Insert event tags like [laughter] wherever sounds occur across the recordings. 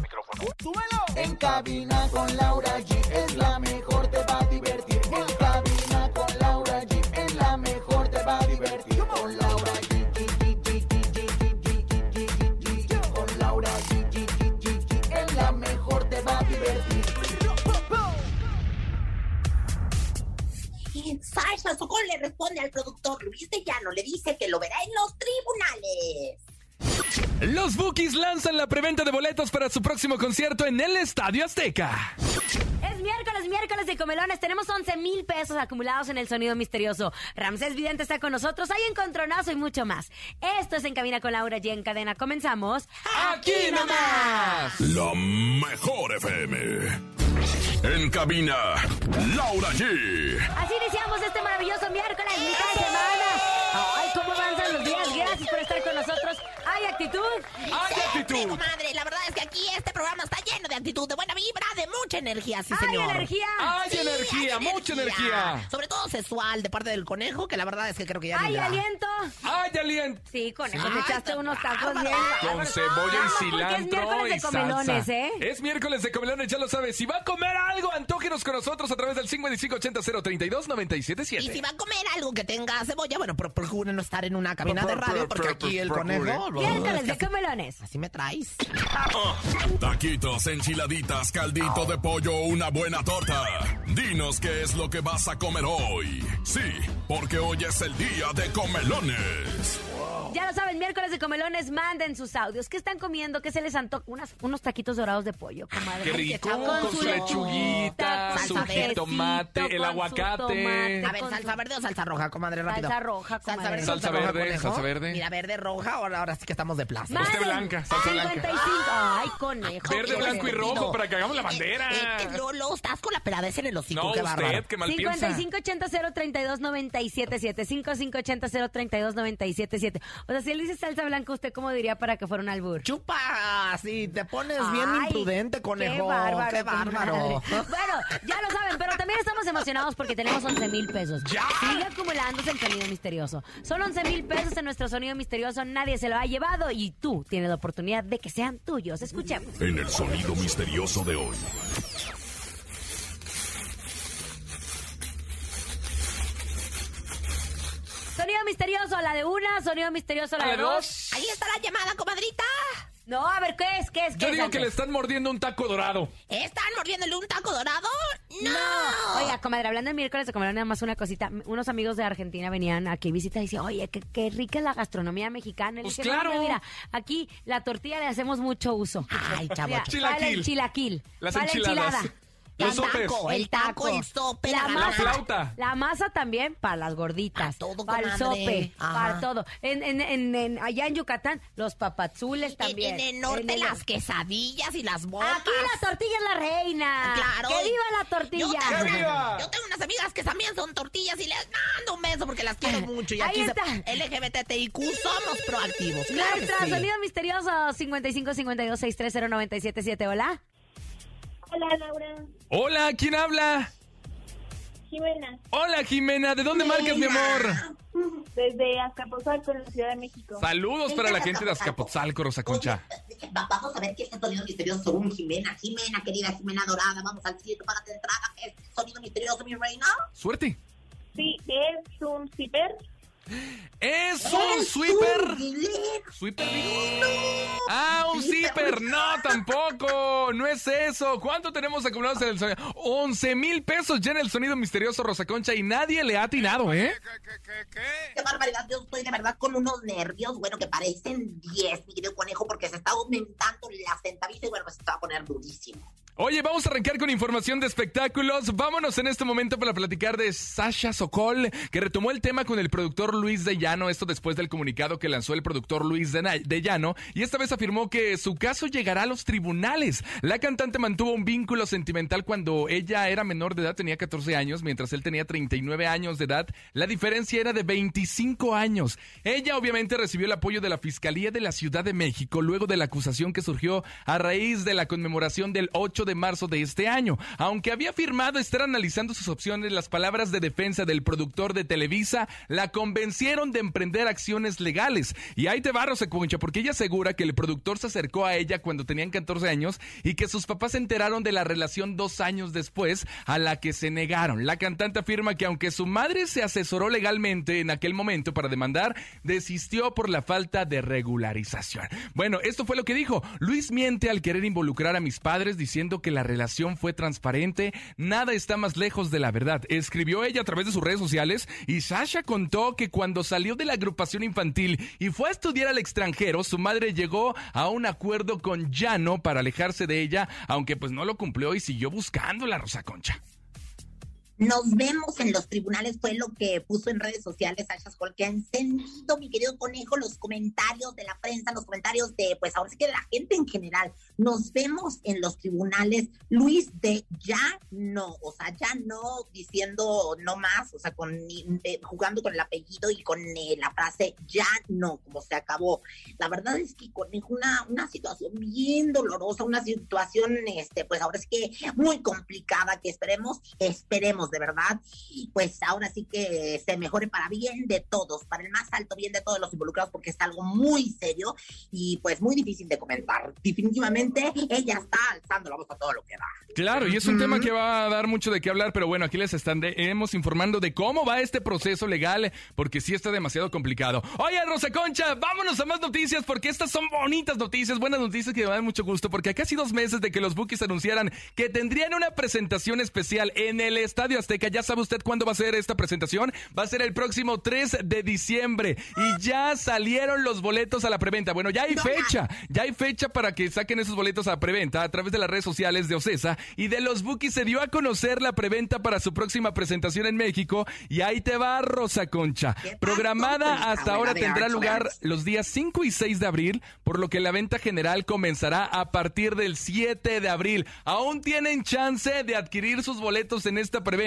micrófono. ¡Súbelo! En cabina con Laura G es la mejor, te va a divertir. En cabina con Laura G es la mejor, te va a divertir. Con Laura G. Con Laura G. Es la mejor, te va a divertir. Sasha Sokol le responde al productor Luis de Llano, le dice que lo verá en los tribunales. Los Bookies lanzan la preventa de boletos para su próximo concierto en el Estadio Azteca. Es miércoles, miércoles de comelones. Tenemos 11 mil pesos acumulados en el sonido misterioso. Ramsés Vidente está con nosotros. Hay encontronazo y mucho más. Esto es En Cabina con Laura G. En cadena. Comenzamos. ¡Aquí nomás! La mejor FM. En cabina, Laura G. Así iniciamos este maravilloso miércoles, mitad de semana. Ay, cómo avanzan los días. Gracias por estar con nosotros. ¿Hay actitud? ¡Hay Sí, actitud! madre, la verdad es que aquí este programa está lleno de actitud, de buena vibra, de mucha energía, sí, ¡Hay señor. energía! ¡Hay Sí, energía! hay ¡Mucha energía! Sobre todo sexual, de parte del conejo, que la verdad es que creo que ya ¿Hay aliento? ¡Ay, aliento! Sí, conejo, Sí. me echaste unos tacos bien. Con cebolla y cilantro Es miércoles y de comelones, salsa. ¿eh? Es miércoles de comelones, ya lo sabes. Si va a comer algo, antógenos con nosotros a través del 5580-032-977. Y si va a comer algo que tenga cebolla, bueno, pro- procure no estar en una cabina de radio, porque aquí el conejo... Miércoles de comelones. Así me traes. Taquitos, enchiladitas, caldito de pollo, una buena torta. Dinos qué es lo que vas a comer hoy. Sí, porque hoy es el día de comelones. Ya lo saben, miércoles de comelones, manden sus audios. ¿Qué están comiendo? ¿Qué se les antoja? Unas- unos taquitos dorados de pollo, comadre. ¡Qué rico! Con Con su lechuguita, su jitomate, el aguacate. tomate. A ver, salsa su- verde o salsa roja, comadre, rápido. Salsa roja, Salsa comadre. verde, Salsa roja, verde, salsa verde. Mira, verde, roja, ahora, ahora sí que estamos de plaza. Usted blanca, salsa blanca. 55. Ay, conejo. Verde, blanco y rojo para que hagamos la bandera. Eh, eh, eh, Lolo, estás con la peladez en el hocico, No, qué usted, bárbaro. que mal piensa. 5580-032-977. 5580-032-977. O sea, si él dice salsa blanca, ¿usted cómo diría para que fuera un albur? Chupa, sí, te pones bien Ay, imprudente, conejo. Qué bárbaro. Qué bárbaro. comadre. Bueno, ya lo saben, pero también estamos emocionados porque tenemos 11 mil pesos. ¡Ya! Sigue acumulándose el sonido misterioso. Son 11 mil pesos en nuestro sonido misterioso. Nadie se lo ha llevado y tú tienes la oportunidad de que sean tuyos. Escuchemos. En el sonido misterioso de hoy. Sonido misterioso a la de una, sonido misterioso a la A de dos. dos. Ahí está la llamada, comadrita. No, a ver, ¿qué es? ¿Qué es? ¿Qué Yo es digo que le están mordiendo un taco dorado. ¿Están mordiéndole un taco dorado? ¡No! Oiga, comadre, hablando de miércoles de comer nada más una cosita. Unos amigos de Argentina venían aquí a visitar y decían, oye, qué, qué rica es la gastronomía mexicana. Pues dije, claro. "No, mira, aquí la tortilla le hacemos mucho uso. Ay, chavo, Mira, Chilaquil. vale el chilaquil. Las vale enchiladas. enchilada. Los El sopes. taco, el taco, el sope, la la, La masa, flauta. La masa también para las gorditas. Para todo, Para el sope. Ajá. Para todo. En, en, en, en- allá en Yucatán, los papazules también. en el norte, En el- las quesadillas y las bombas. Aquí la tortilla es la reina. Claro. ¡Que viva la tortilla! Yo tengo, ¡Que viva! yo tengo unas amigas que también son tortillas y les mando un beso porque las quiero [laughs] mucho. Y Ahí aquí se- está. LGBTIQ [laughs] somos proactivos. Claro que Nuestro sí. sonido misterioso 55 52 630 977. Hola. Hola Laura, Hola, ¿quién habla? Jimena, Hola, Jimena. ¿De dónde marcas, mi amor? desde Azcapotzalco, en la Ciudad de México. Saludos para la gente de Azcapotzalco, Rosa Concha. Vamos a ver qué es el sonido misterioso según Jimena. Jimena, querida Jimena Dorada, vamos al cielo, págate de entrada. ¿Qué es sonido misterioso, mi reina? Suerte. Sí, es un zipper. Es un sweeper. ¿Sweeper? Ah, un zipper. No, tampoco. No es eso. ¿Cuánto tenemos acumulados en el sonido? 11 mil pesos ya en el sonido misterioso Rosa Concha y nadie le ha atinado, ¿eh? Qué barbaridad, yo estoy de verdad con unos nervios, bueno, que parecen 10, mi querido conejo, porque se está aumentando la centavita y bueno, pues se va a poner durísimo. Oye, vamos a arrancar con información de espectáculos. Vámonos en este momento para platicar de Sasha Sokol, que retomó el tema con el productor Luis de Llano, esto después del comunicado que lanzó el productor Luis de, de Llano, y esta vez afirmó que su caso llegará a los tribunales. La cantante mantuvo un vínculo sentimental cuando ella era menor de edad, tenía 14 años, mientras él tenía 39 años de edad. La diferencia era de 25 años. Ella obviamente recibió el apoyo de la Fiscalía de la Ciudad de México luego de la acusación que surgió a raíz de la conmemoración del 8 de marzo de este año. Aunque había afirmado estar analizando sus opciones, las palabras de defensa del productor de Televisa la convencieron de emprender acciones legales. Y ahí te barro, Concha, porque ella asegura que el productor se acercó a ella cuando tenían 14 años y que sus papás se enteraron de la relación dos años después, a la que se negaron. La cantante afirma que aunque su madre se asesoró legalmente en aquel momento para demandar, desistió por la falta de regularización. Bueno, esto fue lo que dijo. Luis miente al querer involucrar a mis padres diciendo que la relación fue transparente. Nada está más lejos de la verdad. Escribió ella a través de sus redes sociales y Sasha contó que cuando salió de la agrupación infantil y fue a estudiar al extranjero, su madre llegó a un acuerdo con Llano para alejarse de ella, aunque pues no lo cumplió y siguió buscando la Rosa Concha. Nos vemos en los tribunales, fue lo que puso en redes sociales Sasha Skol, que ha encendido, mi querido conejo, los comentarios de la prensa, los comentarios de, pues ahora sí que de la gente en general. Nos vemos en los tribunales, Luis, de ya no, o sea, ya no diciendo no más, o sea, con, eh, jugando con el apellido y con eh, la frase ya no, como se acabó. La verdad es que conejo, una, una situación bien dolorosa, una situación, este, pues ahora sí que muy complicada, que esperemos, esperemos de verdad, pues ahora sí que se mejore para bien de todos, para el más alto bien de todos los involucrados, porque es algo muy serio y pues muy difícil de comentar. Definitivamente ella está alzando la voz a todo lo que da. Claro, y es un tema que va a dar mucho de qué hablar, pero bueno, aquí les estaremos informando de cómo va este proceso legal, porque sí está demasiado complicado. Oye, Rosa Concha, vámonos a más noticias, porque estas son bonitas noticias, buenas noticias que me dan mucho gusto, porque a casi dos meses de que los Bookies anunciaran que tendrían una presentación especial en el Estadio Azteca, ¿ya sabe usted cuándo va a ser esta presentación? Va a ser el próximo 3 de diciembre, y ya salieron los boletos a la preventa. Bueno, ya hay fecha, ya hay fecha para que saquen esos boletos a preventa a través de las redes sociales de Ocesa y de los Bookies se dio a conocer la preventa para su próxima presentación en México y ahí te va Rosa Concha. ¿Qué pasó, Programada hasta ahora tendrá lugar los días 5 y 6 de abril, por lo que la venta general comenzará a partir del 7 de abril. Aún tienen chance de adquirir sus boletos en esta preventa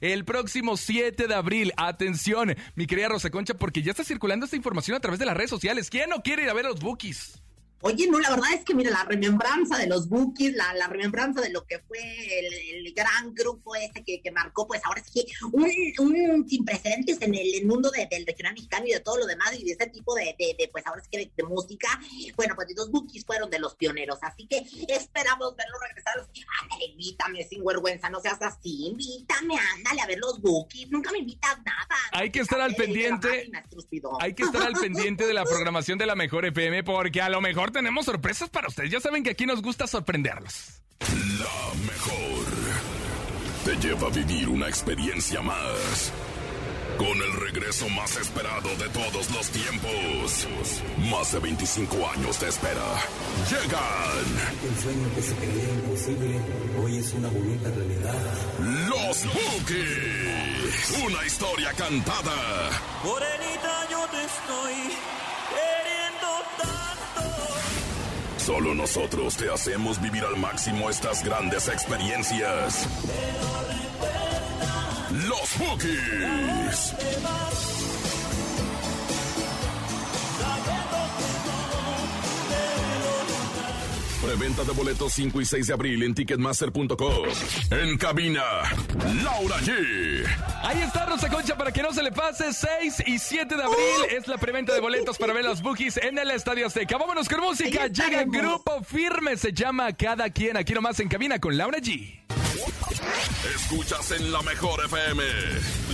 el próximo 7 de abril. Atención, mi querida Rosa Concha, porque ya está circulando esta información a través de las redes sociales. ¿Quién no quiere ir a ver los Bookies? Oye, no, la verdad es que mira, la remembranza de los Bookies, la, la remembranza de lo que fue el, el gran grupo este que, que marcó, pues ahora sí que un, un sin precedentes en el, el mundo de- del regional mexicano y de todo lo demás y de ese tipo de, de, de, pues ahora sí que de, de música. Bueno, pues los Bookies fueron de los pioneros, así que esperamos verlos regresar. Ándale, invítame sin vergüenza, no seas así, invítame, ándale a ver los Bookies, nunca me invitas nada. Hay que estar al pendiente. máquina. Hay que estar al pendiente de la programación de la Mejor FM porque a lo mejor tenemos sorpresas para ustedes. Ya saben que aquí nos gusta sorprenderlos. La mejor. Te lleva a vivir una experiencia más. Con el regreso más esperado de todos los tiempos. Más de 25 años de espera. Llegan El sueño que se creía imposible hoy es una bonita realidad. los Bookies. Una historia cantada. Morenita, yo te estoy Solo nosotros te hacemos vivir al máximo estas grandes experiencias. Los Bookies. Preventa de boletos 5 y 6 de abril en ticketmaster.com. En cabina, Laura G. Ahí está Rosa Concha para que no se le pase. 6 y 7 de abril es la preventa de boletos para ver los Bookies en el Estadio Azteca. Vámonos con música. Llega estaremos. Grupo Firme. Se llama Cada Quien. Aquí nomás en cabina con Laura G. Escuchas en la mejor FM.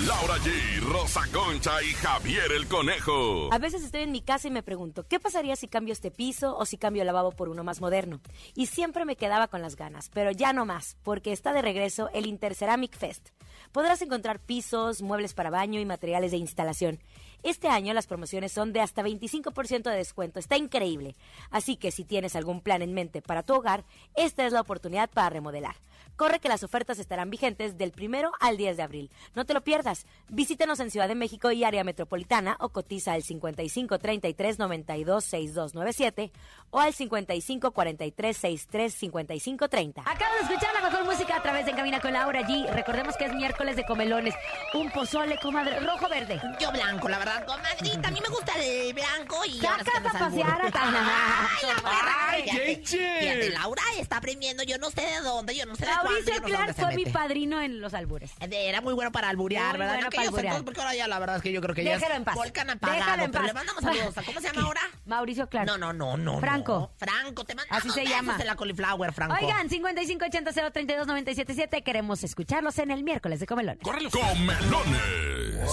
Laura G, Rosa Concha y Javier el Conejo. A veces estoy en mi casa y me pregunto, ¿qué pasaría si cambio este piso o si cambio el lavabo por uno más moderno? Y siempre me quedaba con las ganas, pero ya no más, porque está de regreso el Interceramic Fest. podrás encontrar pisos, muebles para baño y materiales de instalación. Este año las promociones son de hasta 25% de descuento. Está increíble. Así que si tienes algún plan en mente para tu hogar, esta es la oportunidad para remodelar. Corre que las ofertas estarán vigentes del primero al 10 de abril. No te lo pierdas. Visítanos en Ciudad de México y área metropolitana o cotiza al 55 33 92 6297 o al 55 43 63 55 30. Acabo de escuchar la mejor música a través de Camina con Laura G. Recordemos que es miércoles de comelones. Un pozole, comadre, rojo verde. Yo blanco, la verdad, comadrita. A mí me gusta el blanco y... que a pasear a [laughs] Ay, la perra, fíjate, Laura está aprendiendo, yo no sé de dónde, yo no sé Mauricio Clark fue mi padrino en los albures. Era muy bueno para alburear, Muy ¿verdad? bueno No para alburear. porque ahora ya la verdad es que yo creo que ya Déjalo es en paz. volcán apagado. Déjalo en pero paz. le mandamos saludos. ¿a ¿Cómo se llama ahora? Mauricio Clark. No, no, no, no. Franco. no. Franco, te mandamos Así se llama. de la cauliflower, Franco. Oigan, 5580-032-977. Queremos escucharlos en el miércoles de comelones. ¡Córrelo! Comelones.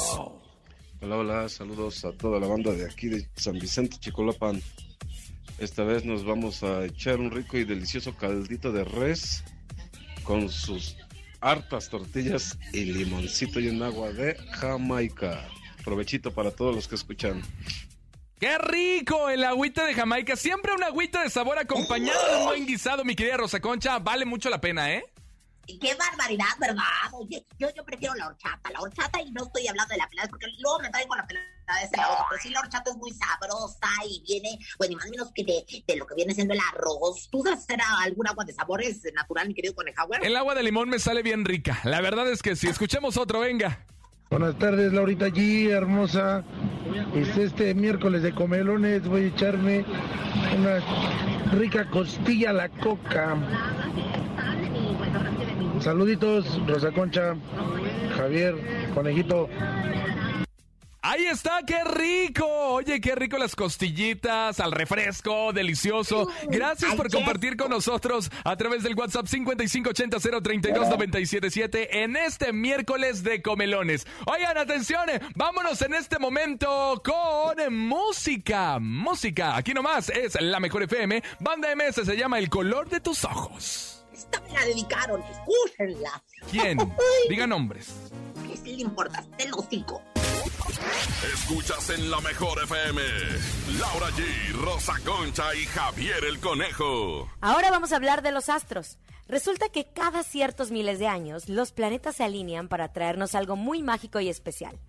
Hola, hola, saludos a toda la banda de aquí de San Vicente, Chicolapan. Esta vez nos vamos a echar un rico y delicioso caldito de res con sus hartas tortillas y limoncito y un agua de Jamaica. Provechito para todos los que escuchan. ¡Qué rico! El agüita de Jamaica. Siempre una agüita de sabor acompañado de un buen guisado, mi querida Rosa Concha. Vale mucho la pena, ¿eh? Qué barbaridad, ¿verdad? Oye, yo, yo prefiero la horchata, la horchata y no estoy hablando de la pelada, porque luego me traigo la pelada de ese lado, pero sí la horchata es muy sabrosa y viene, bueno, y más o menos que de, de lo que viene siendo el arroz. ¿Tú sabes hacer algún agua de sabores natural, mi querido Conejauer? El agua de limón me sale bien rica. La verdad es que si escuchemos otro, venga. Buenas tardes, Laurita G, hermosa. Es este miércoles de comelones. Voy a echarme una rica costilla a la coca. Saluditos, Rosa Concha, Javier, Conejito. Ahí está, qué rico. Oye, qué rico las costillitas al refresco, delicioso. Gracias por compartir con nosotros a través del WhatsApp 5580-032-977 en este miércoles de comelones. Oigan, atención, eh, vámonos en este momento con música. Música, aquí nomás es la mejor FM. Banda MS se llama El color de tus ojos. Esta me la dedicaron, escúchenla. ¿Quién? [laughs] Diga nombres. ¿Qué sí le importa? El hocico. Escuchas en la mejor FM. Laura G, Rosa Concha y Javier el Conejo. Ahora vamos a hablar de los astros. Resulta que cada ciertos miles de años los planetas se alinean para traernos algo muy mágico y especial.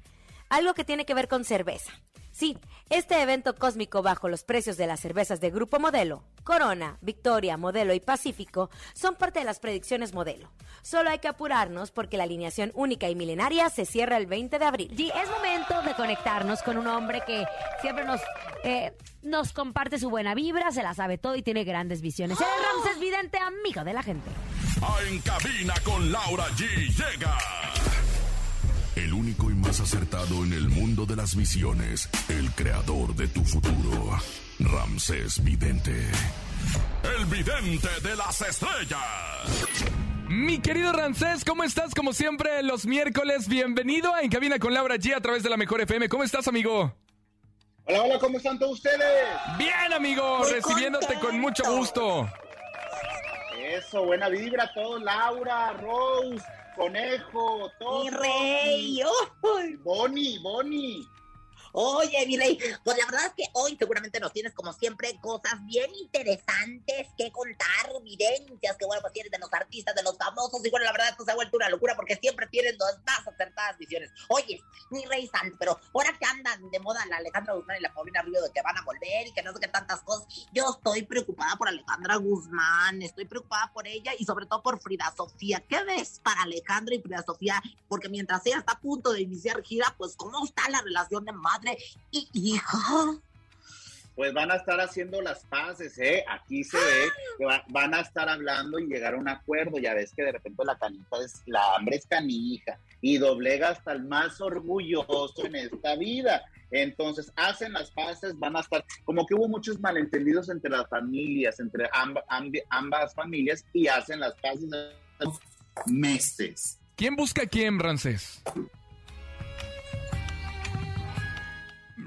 Algo que tiene que ver con cerveza. Sí, este evento cósmico bajo los precios de las cervezas de Grupo Modelo, Corona, Victoria, Modelo y Pacífico son parte de las predicciones Modelo. Solo hay que apurarnos porque la alineación única y milenaria se cierra el 20 de abril. G, es momento de conectarnos con un hombre que siempre nos, eh, nos comparte su buena vibra, se la sabe todo y tiene grandes visiones. Él es Ramses Vidente, amigo de la gente. A En cabina con Laura G llega. Único y más acertado en el mundo de las visiones. El creador de tu futuro. Ramsés Vidente. El vidente de las estrellas. Mi querido Rancés, ¿cómo estás? Como siempre, los miércoles, bienvenido a En Cabina con Laura G a través de la Mejor FM. ¿Cómo estás, amigo? Hola, hola, ¿cómo están todos ustedes? Bien, amigo, Muy recibiéndote con mucho gusto. Eso, buena vibra a todos, Laura, Rose, Conejo, todos. Mi rey, ¡ay! Bonnie, Bonnie. Oye, mi rey, pues la verdad es que hoy seguramente nos tienes como siempre cosas bien interesantes que contar, evidencias, que bueno, pues tienes de los artistas, de los famosos, y bueno, la verdad esto se ha vuelto una locura porque siempre tienes las más acertadas visiones. Oye, mi rey santo, pero ahora que andan de moda la Alejandra Guzmán y la Paulina Rubio de que van a volver y que no sé qué tantas cosas, yo estoy preocupada por Alejandra Guzmán, estoy preocupada por ella y sobre todo por Frida Sofía. ¿Qué ves para Alejandra y Frida Sofía? Porque mientras ella está a punto de iniciar gira, pues ¿cómo está la relación de madre y hija? Pues van a estar haciendo las paces, ¿eh? Aquí se ve que va- van a estar hablando y llegar a un acuerdo. Ya ves que de repente la canija es, la hambre es canija y doblega hasta el más orgulloso en esta vida. Entonces hacen las paces, van a estar, como que hubo muchos malentendidos entre las familias, entre amb- amb- ambas familias y hacen las paces meses. ¿Quién busca a quién, Ramsés?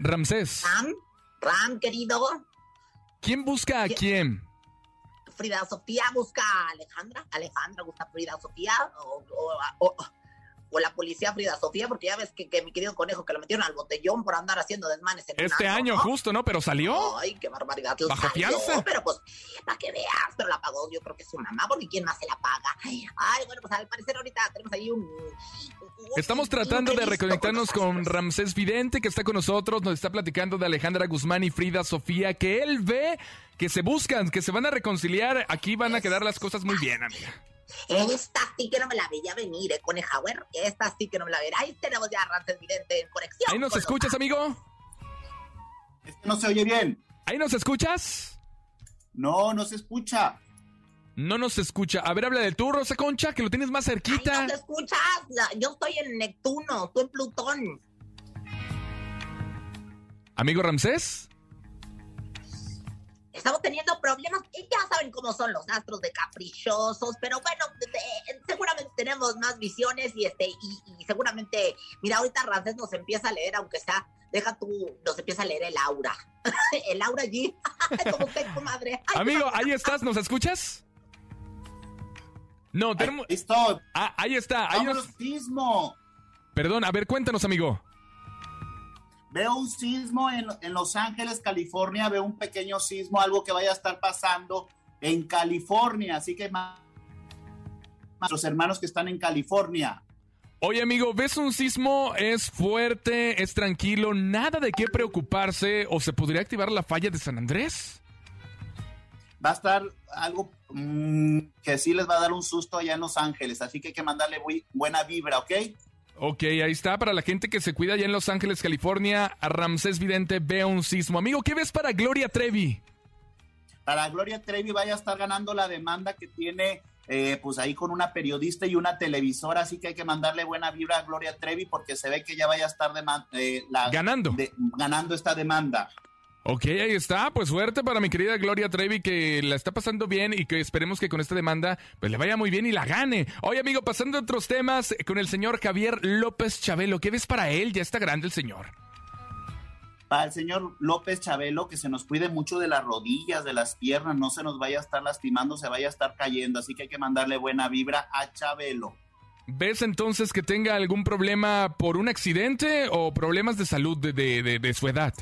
Ramsés, Ram, Ram, querido, ¿quién busca a quién? Frida Sofía busca a Alejandra, Alejandra busca a Frida Sofía, o, policía Frida Sofía, porque ya ves que, que mi querido conejo que lo metieron al botellón por andar haciendo desmanes en un Este año, ¿no? justo, ¿no? Pero salió. Ay, qué barbaridad. Bajo Salió, fianza. Pero pues, para que veas, pero la pagó yo creo que su mamá, porque ¿quién más se la paga? Ay, bueno, pues al parecer ahorita tenemos ahí un... Estamos tratando de reconectarnos con con Ramsés Vidente, que está con nosotros. Nos está platicando de Alejandra Guzmán y Frida Sofía, que él ve que se buscan, que se van a reconciliar. Aquí van a quedar las cosas muy bien, amiga. Esta sí que no me la veía venir, ¿eh, Conejauer? Esta sí que no me la veía. Ahí tenemos ya a Ramses Vidente en conexión. ¿Ahí nos con escuchas, amigo? Es que no se oye bien. ¿Ahí nos escuchas? No, no se escucha. No nos escucha. A ver, habla del tú, Rosa Concha, que lo tienes más cerquita. Ay, ¿No te escuchas? Yo estoy en Neptuno, tú en Plutón. Amigo Ramsés. Estamos teniendo problemas y ya saben cómo son los astros de caprichosos, pero bueno, seguramente tenemos más visiones y este y, y seguramente, mira, ahorita Ramsés nos empieza a leer, aunque sea, deja tú, nos empieza a leer el aura. [laughs] el aura allí, [laughs] como usted, comadre. Ay, Amigo, ahí estás, ¿nos escuchas? No, tenemos. Ahí. Ah, ahí está. Ahí nos... Perdón, a ver, cuéntanos, amigo. Veo un sismo en, en Los Ángeles, California. Veo un pequeño sismo, algo que vaya a estar pasando en California. Así que ma- nuestros hermanos que están en California. Oye, amigo, ¿ves un sismo? Es fuerte, es tranquilo, nada de qué preocuparse. ¿O se podría activar la falla de San Andrés? Va a estar algo mm, que sí les va a dar un susto allá en Los Ángeles. Así que hay que mandarle bu- buena vibra, ¿ok? Ok, ahí está. Para la gente que se cuida allá en Los Ángeles, California, a Ramsés Vidente ve un sismo. Amigo, ¿qué ves para Gloria Trevi? Para Gloria Trevi vaya a estar ganando la demanda que tiene eh, pues ahí con una periodista y una televisora, así que hay que mandarle buena vibra a Gloria Trevi porque se ve que ya vaya a estar deman- eh, la- Ganando. de- ganando esta demanda. Ok, ahí está. Pues suerte para mi querida Gloria Trevi que la está pasando bien y que esperemos que con esta demanda pues le vaya muy bien y la gane. Oye, amigo, pasando a otros temas con el señor Javier López Chabelo. ¿Qué ves para él? Ya está grande el señor. Para el señor López Chabelo, que se nos cuide mucho de las rodillas, de las piernas, no se nos vaya a estar lastimando, se vaya a estar cayendo, así que hay que mandarle buena vibra a Chabelo. ¿Ves entonces que tenga algún problema por un accidente o problemas de salud de, de- de- de su edad?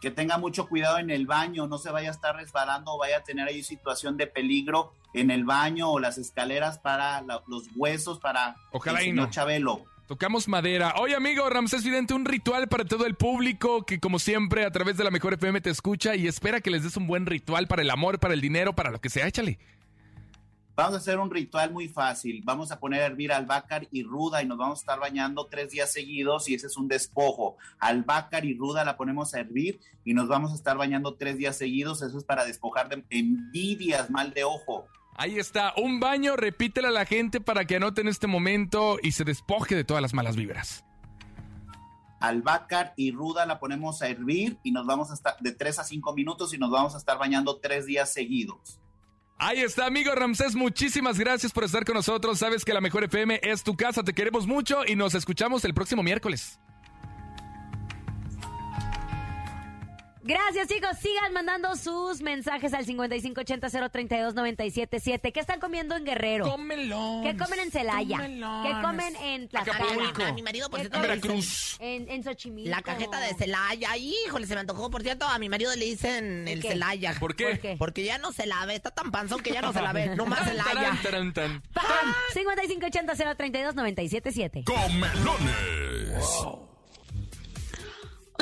Que tenga mucho cuidado en el baño, no se vaya a estar resbalando o vaya a tener ahí situación de peligro en el baño o las escaleras para la- los huesos para Ojalá el señor no. Chabelo. Tocamos madera. Oye, amigo Ramsés Vidente, un ritual para todo el público que, como siempre, a través de la Mejor FM te escucha y espera que les des un buen ritual para el amor, para el dinero, para lo que sea. Échale. Vamos a hacer un ritual muy fácil. Vamos a poner a hervir albácar y ruda y nos vamos a estar bañando tres días seguidos y ese es un despojo. Albácar y ruda la ponemos a hervir y nos vamos a estar bañando tres días seguidos. Eso es para despojar de envidias, mal de ojo. Ahí está, un baño, repítele a la gente para que anoten este momento y se despoje de todas las malas vibras. Albácar y ruda la ponemos a hervir y nos vamos a estar de tres a cinco minutos y nos vamos a estar bañando tres días seguidos. Ahí está, amigo Ramsés, muchísimas gracias por estar con nosotros. Sabes que la Mejor FM es tu casa, te queremos mucho y nos escuchamos el próximo miércoles. Gracias, chicos. Sigan mandando sus mensajes al 5580-032-977. ¿Qué están comiendo en Guerrero? Cómelo. ¿Qué comen en Celaya? ¿Qué comen en Tlaxcala? Acapulco. A mi marido, por ¿Qué cierto, comen le dicen- En, en Xochimilco. La cajeta de Celaya, híjole, se me antojó. Por cierto, a mi marido le dicen el qué? Celaya. ¿Por qué? ¿Por qué? Porque ya no se la ve, está tan panzón que ya no se la ve. [laughs] No más Celaya. Tarán, tarán, tan. 5580-032-977. Comelones.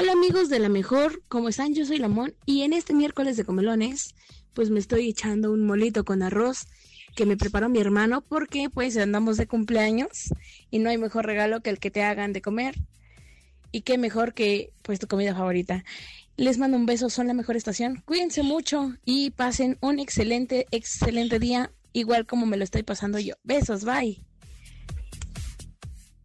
Hola amigos de la mejor, ¿cómo están? Yo soy Lamón y en este miércoles de comelones pues me estoy echando un molito con arroz que me preparó mi hermano porque pues andamos de cumpleaños y no hay mejor regalo que el que te hagan de comer y qué mejor que pues tu comida favorita. Les mando un beso, son la mejor estación. Cuídense mucho y pasen un excelente, excelente día, igual como me lo estoy pasando yo. Besos, bye.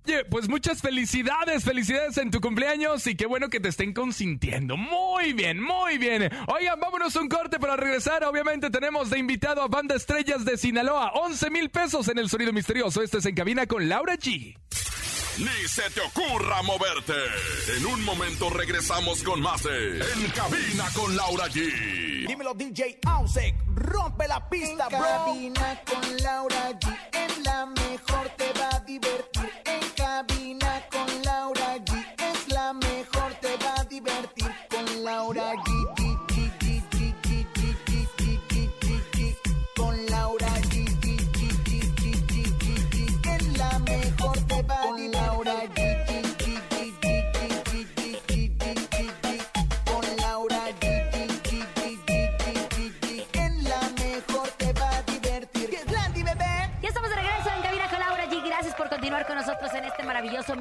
Oye, pues muchas felicidades, felicidades en tu cumpleaños y qué bueno que te estén consintiendo. Muy bien, muy bien. Oigan, vámonos un corte para regresar. Obviamente tenemos de invitado a Banda Estrellas de Sinaloa. 11 mil pesos en el sonido misterioso. Este es En Cabina con Laura G. Ni se te ocurra moverte. En un momento regresamos con más de En Cabina con Laura G. Dímelo DJ Ausek, rompe la pista, En bro. cabina con Laura G. En la mejor te va a divertir.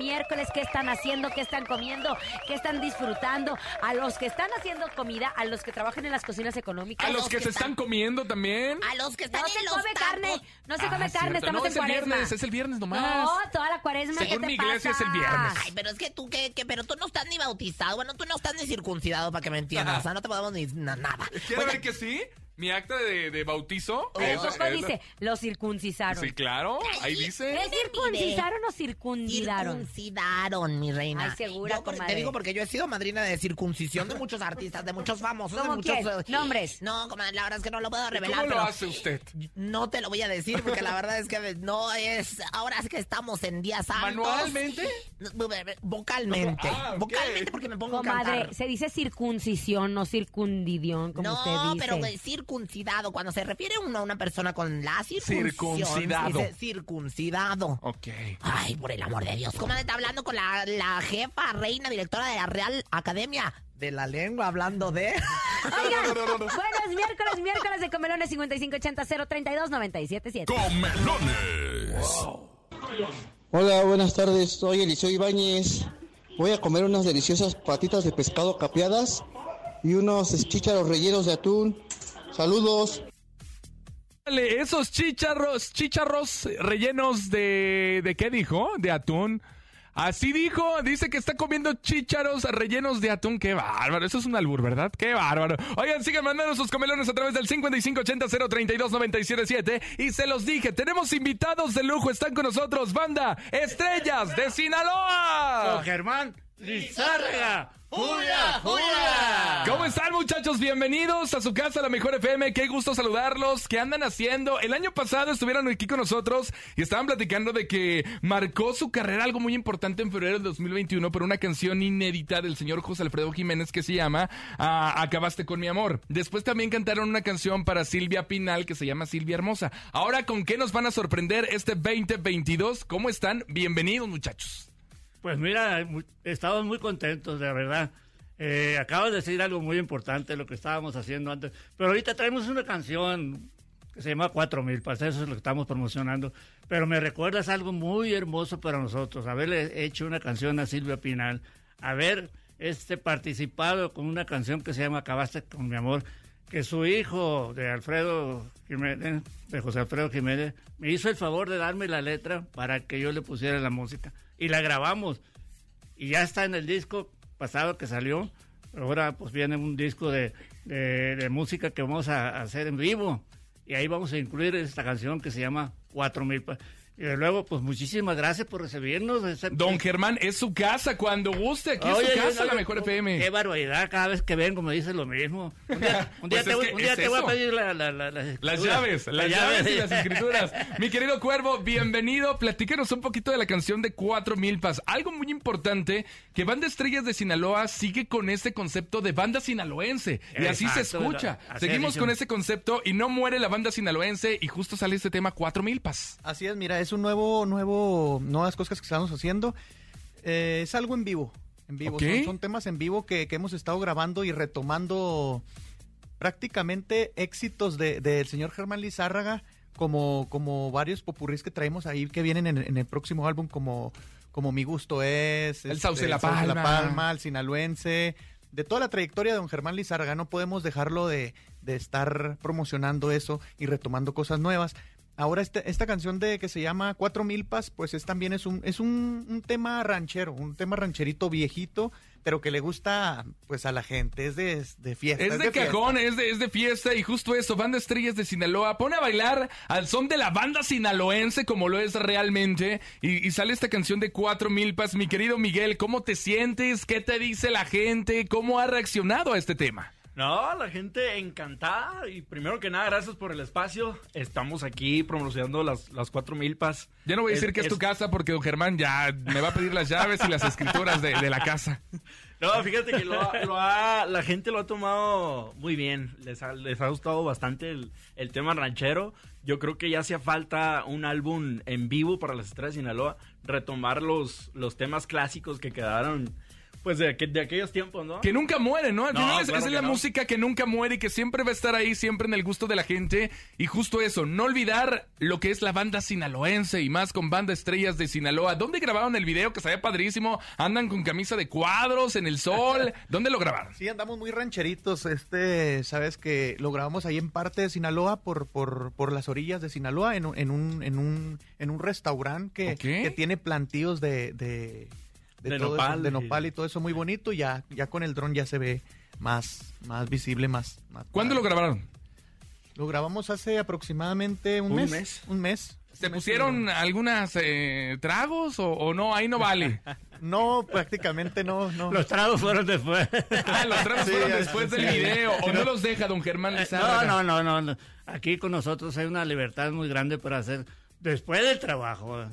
Miércoles. ¿Qué están haciendo? ¿Qué están comiendo? ¿Qué están disfrutando? A los que están haciendo comida, a los que trabajan en las cocinas económicas. A los que se están comiendo también. A los que están No en se los come tacos. carne, no se Ah, come carne, cierto. estamos No, en es el cuaresma. viernes, es el viernes nomás. No, toda la cuaresma, ¿qué Según te mi iglesia es el viernes. Ay, pero es que tú, que, que- pero tú no estás ni bautizado, bueno, tú no estás ni circuncidado para que me entiendas, Ajá. o sea, no te podemos ni na- nada. ¿Quiere ver que sí? Mi acta de, de bautizo. ¿A es- es- dice? Lo circuncisaron. Sí, claro. Ahí dice. ¿Es circuncisaron o circundidaron? Circuncidaron, mi reina. Ay, segura, Yo por- te digo porque yo he sido madrina de circuncisión de muchos artistas, de muchos famosos, de ¿Cómo muchos quién? eh, Nombres. No, comadre, la verdad es que no lo puedo ¿Y revelar, ¿Cómo lo pero hace usted? no te lo voy a decir porque la verdad es que no es ahora es que estamos en días santos. ¿Manualmente? Vocalmente. Ah. Vocalmente porque me pongo a Comadre, cantar. se dice circuncisión, no circundidión, como no, usted dice. pero eh, circuncidado. Cuando se refiere uno a una persona con la circuncisión, Circuncidado. se dice circuncidado. Ok. Ay, por el amor de Dios. ¿Cómo está hablando con la, la jefa, reina, directora de la Real Academia de la Lengua, hablando de... [laughs] Oigan, bueno, es miércoles, miércoles de Comelones 5580-032-977. Comelones. Hola, buenas tardes. Soy Eliseo Ibáñez. Voy a comer unas deliciosas patitas de pescado capeadas y unos chícharos rellenos de atún. Saludos. Dale, esos chicharros, chicharros rellenos de, ¿de qué dijo? De atún. Así dijo, dice que está comiendo chícharos rellenos de atún. Qué bárbaro, eso es un albur, ¿verdad? Qué bárbaro. Oigan, sigan mandando sus comelones a través del 5580-032-977. Y se los dije, tenemos invitados de lujo, están con nosotros, banda Estrellas de Sinaloa. Germán Lizárraga. ¡Julia, Julia! ¿Cómo están muchachos? Bienvenidos a su casa, la Mejor FM. Qué gusto saludarlos. ¿Qué andan haciendo? El año pasado estuvieron aquí con nosotros y estaban platicando de que marcó su carrera algo muy importante en febrero del 2021 por una canción inédita del señor José Alfredo Jiménez que se llama ah, Acabaste con mi amor. Después también cantaron una canción para Silvia Pinal que se llama Silvia Hermosa. Ahora, ¿con qué nos van a sorprender este 2022? ¿Cómo están? Bienvenidos muchachos. Pues mira, estamos muy contentos, de verdad. Eh, acabas de decir algo muy importante, lo que estábamos haciendo antes. Pero ahorita traemos una canción que se llama Cuatro Mil, para eso es lo que estamos promocionando. Pero me recuerdas algo muy hermoso para nosotros, haberle hecho una canción a Silvia Pinal, haber este, participado con una canción que se llama Acabaste con mi amor, que su hijo de Alfredo Jiménez, de José Alfredo Jiménez, me hizo el favor de darme la letra para que yo le pusiera la música. Y la grabamos. Y ya está en el disco pasado que salió. Ahora pues viene un disco de, música que vamos a, a hacer en vivo. Y ahí vamos a incluir esta canción que se llama Cuatro Mil. Y de luego, pues muchísimas gracias por recibirnos. Don Germán, es su casa cuando guste. Aquí Oye, es su casa, no- la Mejor FM. Qué barbaridad, cada vez que vengo me dices lo mismo. Un día, un [laughs] día Pues te, voy, un día es te voy a pedir la- la- la- las llaves, las llaves y las escrituras. [laughs] Mi querido Cuervo, bienvenido. Platícanos un poquito de la canción de Cuatro Milpas. Algo muy importante, que Banda Estrellas de Sinaloa sigue con este concepto de banda sinaloense. Y así se escucha. así Seguimos con ese concepto y no muere la banda sinaloense y justo sale este tema Cuatro Milpas. Así es, mira, es un nuevo, nuevo, nuevas cosas que estamos haciendo. Eh, es algo en vivo, en vivo. Son, son temas en vivo que, que hemos estado grabando y retomando prácticamente éxitos de- del señor Germán Lizárraga, como, como varios popurrís que traemos ahí que vienen en, en el próximo álbum, como, como Mi Gusto Es, El este, Sauce de la Sauce Palma. Palma, el Sinaloense. De toda la trayectoria de don Germán Lizárraga, no podemos dejarlo de, de estar promocionando eso y retomando cosas nuevas. Ahora este- esta canción de que se llama Cuatro Milpas, pues es también es un, es un, un tema ranchero, un tema rancherito viejito, pero que le gusta pues a la gente, es de, de fiesta. Es de cajón, es de, es de fiesta y justo eso, Banda Estrellas de Sinaloa, pone a bailar al son de la banda sinaloense como lo es realmente y, y sale esta canción de Cuatro Milpas. Mi querido Miguel, ¿cómo te sientes? ¿Qué te dice la gente? ¿Cómo ha reaccionado a este tema? No, la gente encantada y primero que nada, gracias por el espacio. Estamos aquí promocionando las, las cuatro milpas. Ya no voy a decir Es- que es, tu casa porque don Germán ya me va a pedir las llaves y las escrituras de, de la casa. No, fíjate que lo ha- lo ha- la gente lo ha tomado muy bien. Les ha, les ha gustado bastante el, el tema ranchero. Yo creo que ya hacía falta un álbum en vivo para las estrellas de Sinaloa. Retomar los, los temas clásicos que quedaron pues de, aqu- de aquellos tiempos, ¿no? Que nunca muere, ¿no? Al No, final es, claro esa es la no. música que nunca muere y que siempre va a estar ahí, siempre en el gusto de la gente. Y justo eso, no olvidar lo que es la banda sinaloense y más con banda estrellas de Sinaloa. ¿Dónde grabaron el video que se ve padrísimo? Andan con camisa de cuadros en el sol. [laughs] ¿Dónde lo grabaron? Sí, andamos muy rancheritos. Este, sabes que lo grabamos ahí en parte de Sinaloa, por, por, por las orillas de Sinaloa, en, un- en un, en un, en un restaurante que, tiene plantíos de, de, De todo eso, nopal de y- nopal y todo eso muy bonito. Ya, ya con el dron ya se ve más, más visible, más. más ¿Cuándo lo grabaron? Lo grabamos hace aproximadamente un, ¿Un mes, mes? Un mes. ¿Se Un mes pusieron algunas eh, tragos o, o no? Ahí no vale. [laughs] No, prácticamente no, no. Los tragos fueron después. Ah, los tragos Sí, fueron ya- después del sí. video. ¿O no los deja don Germán Eh, Lizárraga? No, no, no, no. Aquí con nosotros hay una libertad muy grande para hacer después del trabajo.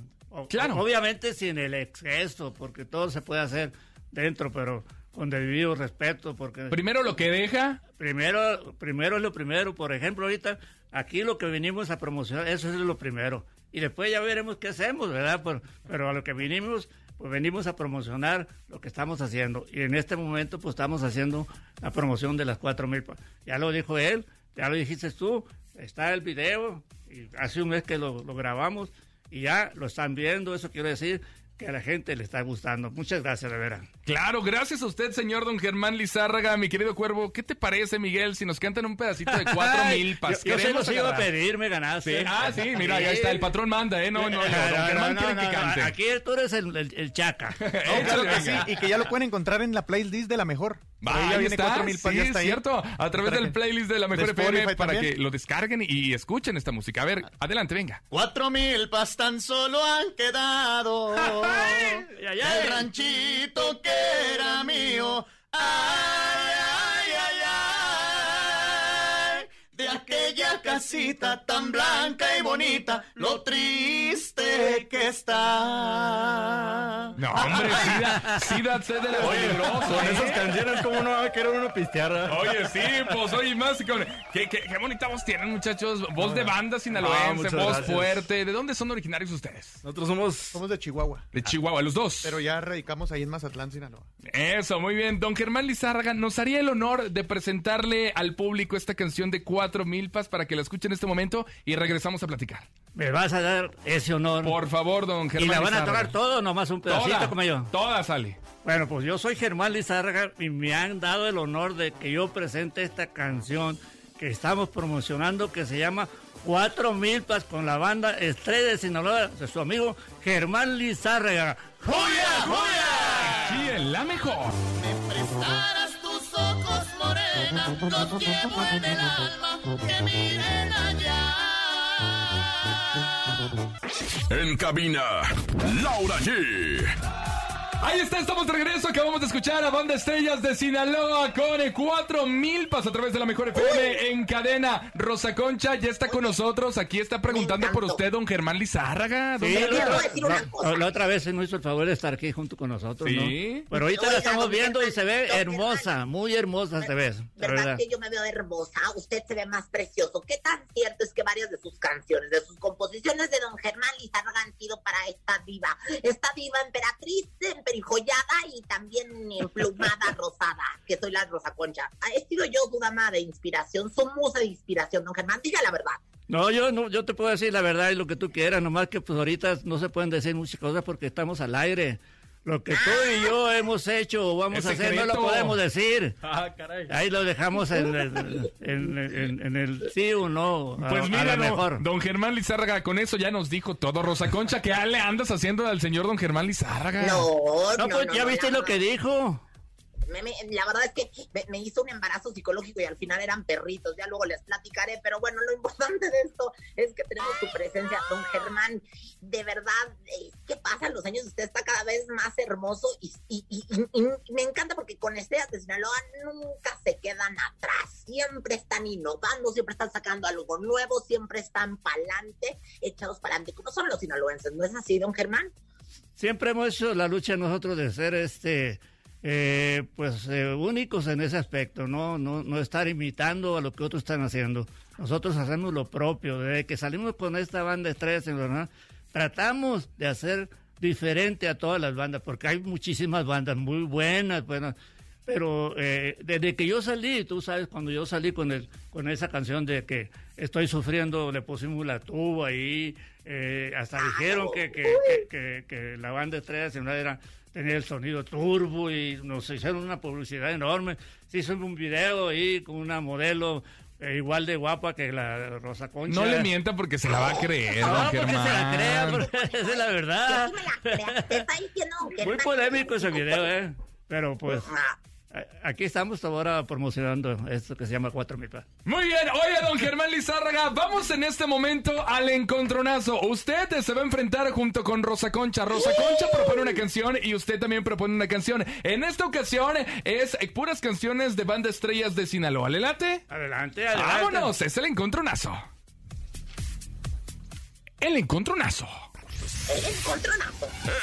Claro. Obviamente sin el exceso, porque todo se puede hacer dentro, pero con debido respeto, porque Primero lo que deja. primero, primero es lo primero. Por ejemplo, ahorita aquí lo que venimos a promocionar, eso es lo primero. Y después ya veremos qué hacemos, ¿verdad? Pero, pero a lo que vinimos, pues venimos a promocionar lo que estamos haciendo. Y en este momento, pues estamos haciendo la promoción de las cuatro mil. Ya lo dijo él, ya lo dijiste tú, está el video, y hace un mes que lo, lo grabamos y ya lo están viendo. Eso quiere decir que a la gente le está gustando. Muchas gracias, de veras. Claro, gracias a usted, señor don Germán Lizárraga, mi querido cuervo. ¿Qué te parece, Miguel, si nos cantan un pedacito de cuatro [laughs] mil pas? Yo, yo se los iba a pedir, me ganaste. Sí, Ah, sí, mira, ya está, el patrón manda, ¿eh? No, no, no, don Germán no, quiere no, que no, cante. Aquí tú eres el, el- el chaca. [laughs] Claro que sí, y que ya lo pueden encontrar en la playlist de la mejor. Va, ahí ya ahí viene está, 4000 pas, sí, ya está ahí. cierto. A través Para del que- playlist de la Mejor de FM para también. que lo descarguen y escuchen esta música. A ver, adelante, venga. Cuatro mil pas tan solo han quedado [laughs] ay, ay. del ranchito que era mío. Ay, ay, de aquella casita tan blanca y bonita, lo triste que está. No, hombre, sí, da, sí, de la peligroso, Con ¿eh? esas canciones, ¿cómo no va a querer uno pistear? Oye, sí, pues oye, más con... ¿Qué, qué, qué bonita voz tienen, muchachos. Voz de banda sinaloense, voz gracias. fuerte. ¿De dónde son originarios ustedes? Nosotros somos... Somos de Chihuahua, De Chihuahua, los dos. pero ya radicamos ahí en Mazatlán, Sinaloa. Eso, muy bien. Don Germán Lizárraga, nos haría el honor de presentarle al público esta canción de Cuatro Milpas para que la escuchen en este momento y regresamos a platicar. Me vas a dar ese honor. Por favor, don ¿Y Germán la van a tocar todo o nomás un pedacito Toda, como yo? toda sale. Bueno, pues yo soy Germán Lizárraga y me han dado el honor de que yo presente esta canción que estamos promocionando que se llama Cuatro Milpas con la banda Estrella de Sinaloa de su amigo Germán Lizárraga. ¡Joya, joya! Aquí en La Mejor. Morena, los llevo el alma, que miren allá. En cabina, Laura G. Ahí está, estamos de regreso. Acabamos de escuchar a Banda Estrellas de Sinaloa con el 4000 pas a través de la mejor FM en cadena. Rosa Concha ya está con nosotros. Aquí está preguntando por usted, don Germán Lizárraga. Sí, ¿Dónde la, otra- decir una la- cosa. la otra vez se nos hizo el favor de estar aquí junto con nosotros, Sí. ¿no? Pero ahorita Oiga, la estamos viendo y se ve hermosa, muy hermosa se ve. ¿Verdad verdad. que yo me veo hermosa? Usted se ve más precioso. ¿Qué tan cierto es que varias de sus canciones, de sus composiciones de don Germán Lizárraga han sido para esta diva? Esta diva emperatriz, emperijollada y también emplumada [laughs] rosada, que soy la Rosa Concha. Ah, He sido yo su dama de inspiración, su musa de inspiración, don Germán. Diga la verdad. No, yo no, yo te puedo decir la verdad y lo que tú quieras, nomás que pues ahorita no se pueden decir muchas cosas porque estamos al aire. Lo que tú y yo hemos hecho o vamos a hacer no lo podemos decir. Ah, caray. Ahí lo dejamos en el, en, en- en el sí o no. a- Pues mira, don, mejor. don Germán Lizárraga, con eso ya nos dijo todo. Rosa Concha, ¿qué le andas haciendo al señor don Germán Lizárraga? No, No, pues ya viste lo que dijo. Me- la verdad es que me, hizo un embarazo psicológico y al final eran perritos, ya luego les platicaré, pero bueno, lo importante de esto es que tenemos su presencia, don Germán, de verdad, eh, ¿qué pasa? Los años usted está cada vez más hermoso y, me encanta porque con Estrellas de Sinaloa nunca se quedan atrás, siempre están innovando, siempre están sacando algo nuevo, siempre están pa'lante, echados pa'lante, como son los sinaloenses, ¿no es así, don Germán? Siempre hemos hecho la lucha nosotros de ser este eh, pues eh, únicos en ese aspecto, ¿no? No, no estar imitando a lo que otros están haciendo. Nosotros hacemos lo propio. Desde que salimos con esta banda Estrellas en verdad, tratamos de hacer diferente a todas las bandas, porque hay muchísimas bandas muy buenas, buenas. Pero eh, desde que yo salí, tú sabes, cuando yo salí con, el, con esa canción de que estoy sufriendo, le pusimos la tuba ahí, eh, hasta dijeron que, que, que, la banda Estrella era tenía el sonido turbo y nos hicieron una publicidad enorme. Se hizo un video ahí con una modelo eh, igual de guapa que la Rosa Concha. No le mienta porque se la va a creer, [laughs] No, don porque Germán. se la crea, porque [laughs] esa es la verdad. Muy polémico ese video, ¿eh? Pero pues, a- aquí estamos ahora promocionando esto que se llama Cuatro Mil Pesos. Muy bien, oye, don Germán Lizárraga, vamos en este momento al encontronazo. Usted se va a enfrentar junto con Rosa Concha. Rosa Concha propone una canción y usted también propone una canción. En esta ocasión es puras canciones de banda estrellas de Sinaloa. ¿Le late? Adelante, adelante. Vámonos, es el encontronazo. El encontronazo.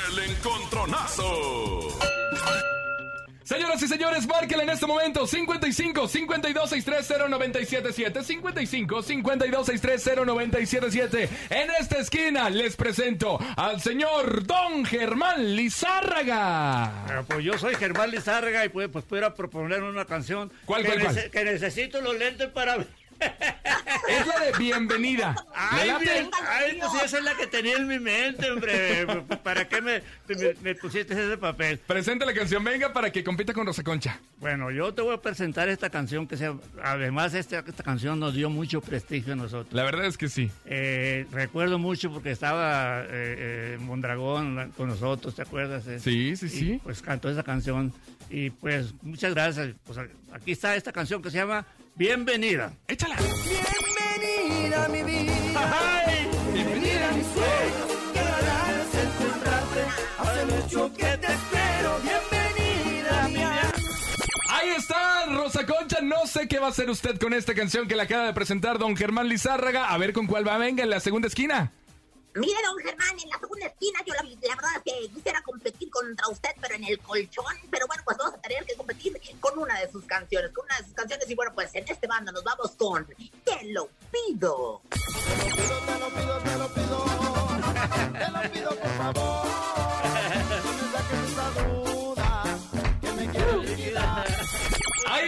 El encontronazo. Señoras y señores, márquenle en este momento 55 52 630 977 55 52 630 977 En esta esquina les presento al señor Don Germán Lizárraga. Pero, pues yo soy Germán Lizárraga y pues, pues pudiera proponer una canción ¿Cuál, que, cuál, cuál? nece- que necesito los lentes para ver. Es la de bienvenida. ¿Le Ay, bien, ay, pues esa es la que tenía en mi mente, hombre. ¿Para qué me, me- me pusiste ese papel? Presenta la canción, venga, para que compita con Rosa Concha. Bueno, yo te voy a presentar esta canción que se, además esta, esta canción nos dio mucho prestigio a nosotros. La verdad es que sí. Eh, recuerdo mucho porque estaba eh, eh, Mondragón con nosotros, ¿te acuerdas? Eh, Sí, sí, y, sí. pues cantó esa canción y pues muchas gracias. Pues aquí está esta canción que se llama Bienvenida. Échala. Bienvenida mi vida. Bienvenida a mis sueños. Qué encontrarte. Hace mucho que te espero. Bienvenida mi vida. Ahí está, Rosa Concha. No sé qué va a hacer usted con esta canción que le acaba de presentar Don Germán Lizárraga. A ver con cuál va. Venga, en la segunda esquina. Mire, don Germán, en la segunda esquina yo la, la verdad que quisiera competir contra usted, pero en el colchón. Pero bueno, pues vamos a tener que competir con una de sus canciones, con una de sus canciones. Y bueno, pues en este bando nos vamos con Te lo pido. Te lo pido, te lo pido. Te lo pido por favor.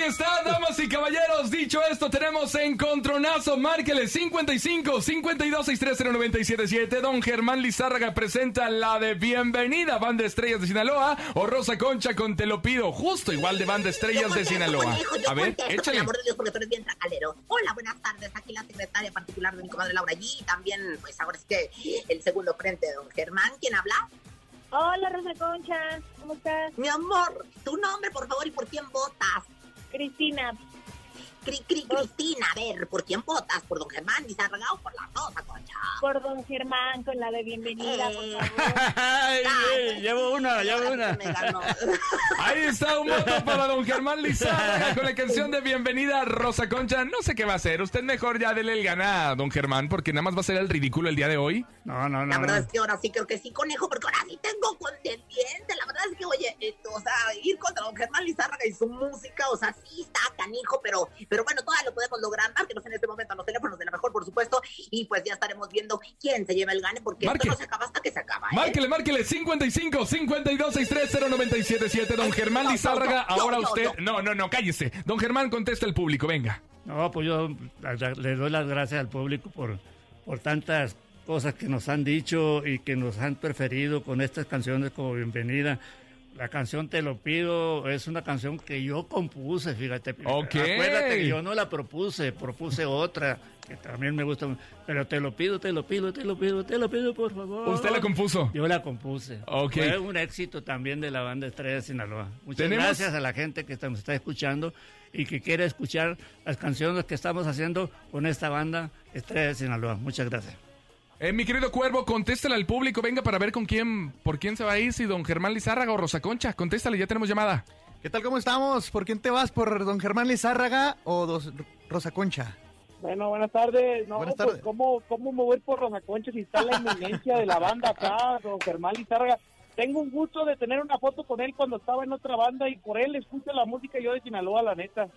Está, damas y caballeros. Dicho esto, tenemos encontronazo. Márquele 55 52 630 977. Don Germán Lizárraga presenta la de Bienvenida, Banda Estrellas de Sinaloa. O Rosa Concha con Te lo pido, justo igual de Banda Estrellas de Sinaloa. A ver, échale. el amor de Dios, porque tú eres bien tracalero. Hola, buenas tardes. Aquí la secretaria particular de mi comadre Laura G. Y también, pues ahora es que el segundo frente de don Germán. ¿Quién habla? Hola, Rosa Concha. ¿Cómo estás? Mi amor, tu nombre, por favor, y por quién votas. Cristina. Cri, cri, Cristina, a ver, ¿por quién votas? ¿Por don Germán Lizárraga o por la Rosa Concha? Por don Germán con la de bienvenida, por favor. [laughs] Ay, eh, llevo una, llevo una. [laughs] Ahí está un voto para don Germán Lizárraga con la canción de Bienvenida Rosa Concha. No sé qué va a hacer. Usted mejor ya dele el gana a don Germán porque nada más va a ser el ridículo el día de hoy. No, no, La verdad es que ahora sí creo que sí, conejo, porque ahora sí tengo contendiente. La verdad es que, oye, eh, o sea, ir contra don Germán Lizárraga y su música, o sea, sí está canijo, pero, pero bueno, todavía lo podemos lograr. Márquenos en este momento a los teléfonos de la mejor, por supuesto, y pues ya estaremos viendo quién se lleva el gane, porque Marque. esto no se acaba hasta que se acaba. ¿eh? Márquele, márquele 55 52 630 977. Don Germán Lizárraga, yo, yo, ahora usted. No, no, no, cállese. Don Germán contesta al público, venga. No, pues yo le doy las gracias al público por, por tantas cosas que nos han dicho y que nos han preferido con estas canciones como Bienvenida. La canción Te lo pido es una canción que yo compuse, fíjate. Ok. Acuérdate que yo no la propuse, propuse otra que también me gusta. Pero te lo pido, te lo pido, te lo pido, te lo pido, por favor. ¿Usted la compuso? Yo la compuse. Ok. Fue un éxito también de la banda Estrella de Sinaloa. Muchas Tenemos- gracias a la gente que nos está escuchando y que quiere escuchar las canciones que estamos haciendo con esta banda Estrella de Sinaloa. Muchas gracias. Eh, mi querido Cuervo, contéstale al público, venga para ver con quién, por quién se va a ir, si don Germán Lizárraga o Rosa Concha. Contéstale, ya tenemos llamada. ¿Qué tal? ¿Cómo estamos? ¿Por quién te vas? ¿Por don Germán Lizárraga o dos, Rosa Concha? Bueno, buenas tardes. No, Buenas pues, tardes. ¿cómo, ¿cómo me voy por Rosa Concha si está la eminencia de la banda acá, don Germán Lizárraga? Tengo un gusto de tener una foto con él cuando estaba en otra banda y por él escucho la música yo de Sinaloa, la neta.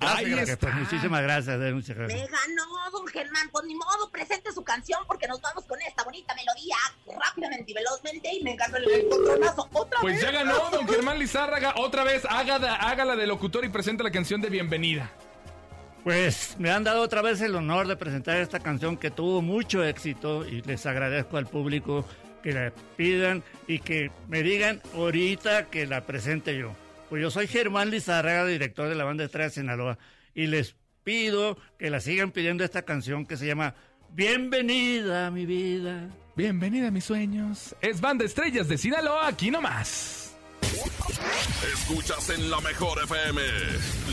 Gracias, Ahí gracias, está. pues, muchísimas gracias, eh, muchas Me gracias. ganó, don Germán. Pues ni modo, presente su canción porque nos vamos con esta bonita melodía rápidamente y velozmente y me encanta el encontronazo. Otra Pues vez. ya ganó don Germán Lizárraga. Otra vez, haga de- hágala de locutor y presenta la canción de bienvenida. Pues me han dado otra vez el honor de presentar esta canción que tuvo mucho éxito y les agradezco al público que la pidan y que me digan ahorita que la presente yo. Pues yo soy Germán Lizárraga, director de la banda Estrella de Sinaloa, y les pido que la sigan pidiendo esta canción que se llama Bienvenida mi vida. Bienvenida a mis sueños. Es Banda Estrellas de Sinaloa, aquí nomás. Escuchas en la mejor FM.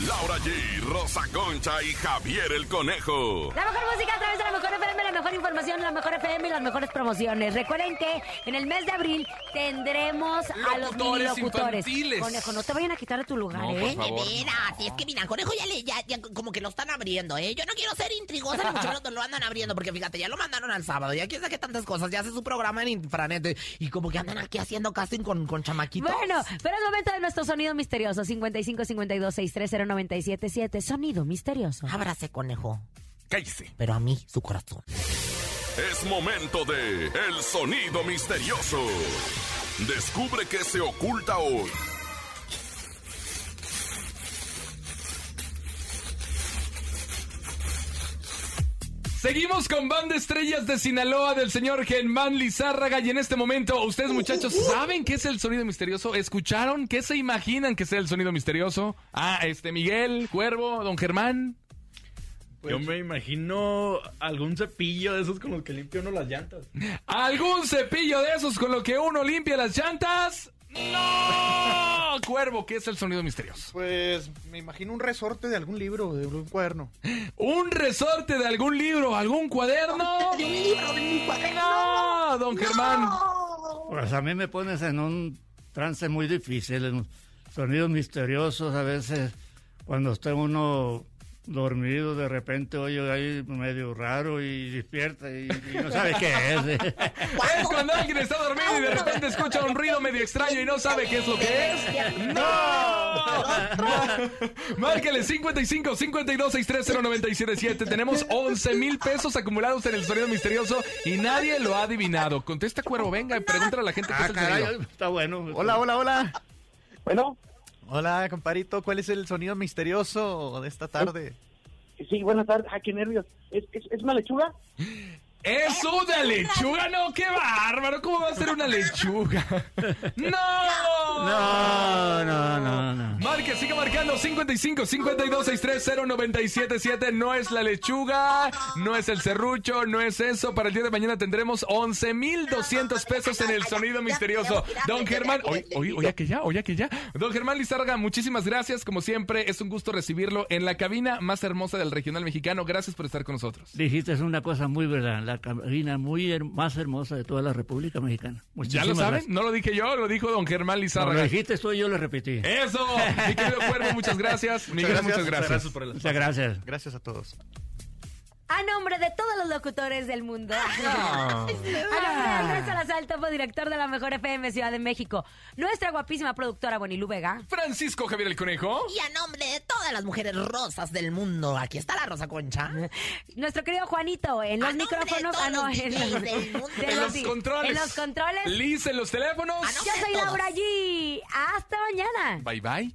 Laura G, Rosa Concha y Javier el Conejo. La mejor música a través de la mejor FM, la mejor información, la mejor FM y las mejores promociones. Recuerden que en el mes de abril tendremos a los mini Locutores infantiles. Conejo, no te vayan a quitar de tu lugar, No, por ¿eh? favor. De veras, es que mira, conejo ya le, ya, ya como que lo están abriendo, ¿eh? Yo no quiero ser intrigosa, ni mucho menos lo andan abriendo, porque fíjate, ya lo mandaron al sábado, ya quién sabe qué tantas cosas, ya hace su programa en Infranet, y como que andan aquí haciendo casting con, con chamaquitos. Bueno, pero es momento de nuestro sonido misterioso. 55 52 630 977. Sonido misterioso. Ábrase, conejo. Cállese. Pero a mí, su corazón. Es momento de El Sonido Misterioso. Descubre qué se oculta hoy. Seguimos con Banda Estrellas de Sinaloa del señor Germán Lizárraga y en este momento, ustedes muchachos, ¿saben qué es el sonido misterioso? ¿Escucharon? ¿Qué se imaginan que sea el sonido misterioso? Ah, este Miguel, Cuervo, don Germán. Yo me imagino algún cepillo de esos con los que limpia uno las llantas. ¿Algún cepillo de esos con lo que uno limpia las llantas? ¡No! Cuervo, ¿qué es el sonido misterioso? Pues me imagino un resorte de algún libro, de un cuaderno. ¿Un resorte de algún libro, algún cuaderno? De un libro, de un cuaderno. No, don Germán. Pues a mí me pones en un trance muy difícil, en sonidos misteriosos a veces, cuando está uno dormido, de repente oye ahí medio raro y despierta y, y no sabe qué es. [laughs] Es cuando alguien está dormido y de repente escucha un ruido medio extraño y no sabe qué es lo que es. ¡No! [laughs] Márquele 55 52 630 977. Tenemos 11 mil pesos acumulados en el sonido misterioso y nadie lo ha adivinado. Contesta, cuervo, venga, y pregúntale a la gente qué Ah, es el caray, sonido. está bueno. Hola, hola, hola. Bueno, Hola, comparito. ¿Cuál es el sonido misterioso de esta tarde? sí, buenas tardes. Ah, qué nervios. ¿Es, es, es una lechuga? ¡Es una lechuga! ¡No, qué bárbaro! ¿Cómo va a ser una lechuga? [laughs] ¡No! No, no, no, no. Marque, sigue marcando 55 52 630 977. No es la lechuga, no es el serrucho, no es eso. Para el día de mañana tendremos 11,200 pesos en el sonido misterioso. Don Germán, oye, oye, oye, que ya, oye, que ya. Don Germán Lizárraga, muchísimas gracias. Como siempre, es un gusto recibirlo en la cabina más hermosa del regional mexicano. Gracias por estar con nosotros. Dijiste una cosa muy verdad, la cabina muy her- más hermosa de toda la República Mexicana. ¿Ya Muchísimas lo saben? gracias. No lo dije yo, lo dijo don Germán No, Lizárraga. lo dijiste tú y yo lo repetí. Eso, [laughs] querido cuervo, muchas gracias. Miguel, muchas gracias. Muchas gracias. Gracias a todos. A nombre de todos los locutores del mundo. [laughs] A nombre de Andrés Salazar, topo director de la Mejor FM Ciudad de México. Nuestra guapísima productora Bonilú Vega. Francisco Javier el Conejo. Y a nombre de todas las mujeres rosas del mundo, aquí está la Rosa Concha. Nuestro querido Juanito en los A nombre de micrófonos. todos Ah, no, los en los, del mundo. de En los- los controles. En los controles. Liz en los teléfonos. Yo soy Laura G. Hasta mañana. Bye bye.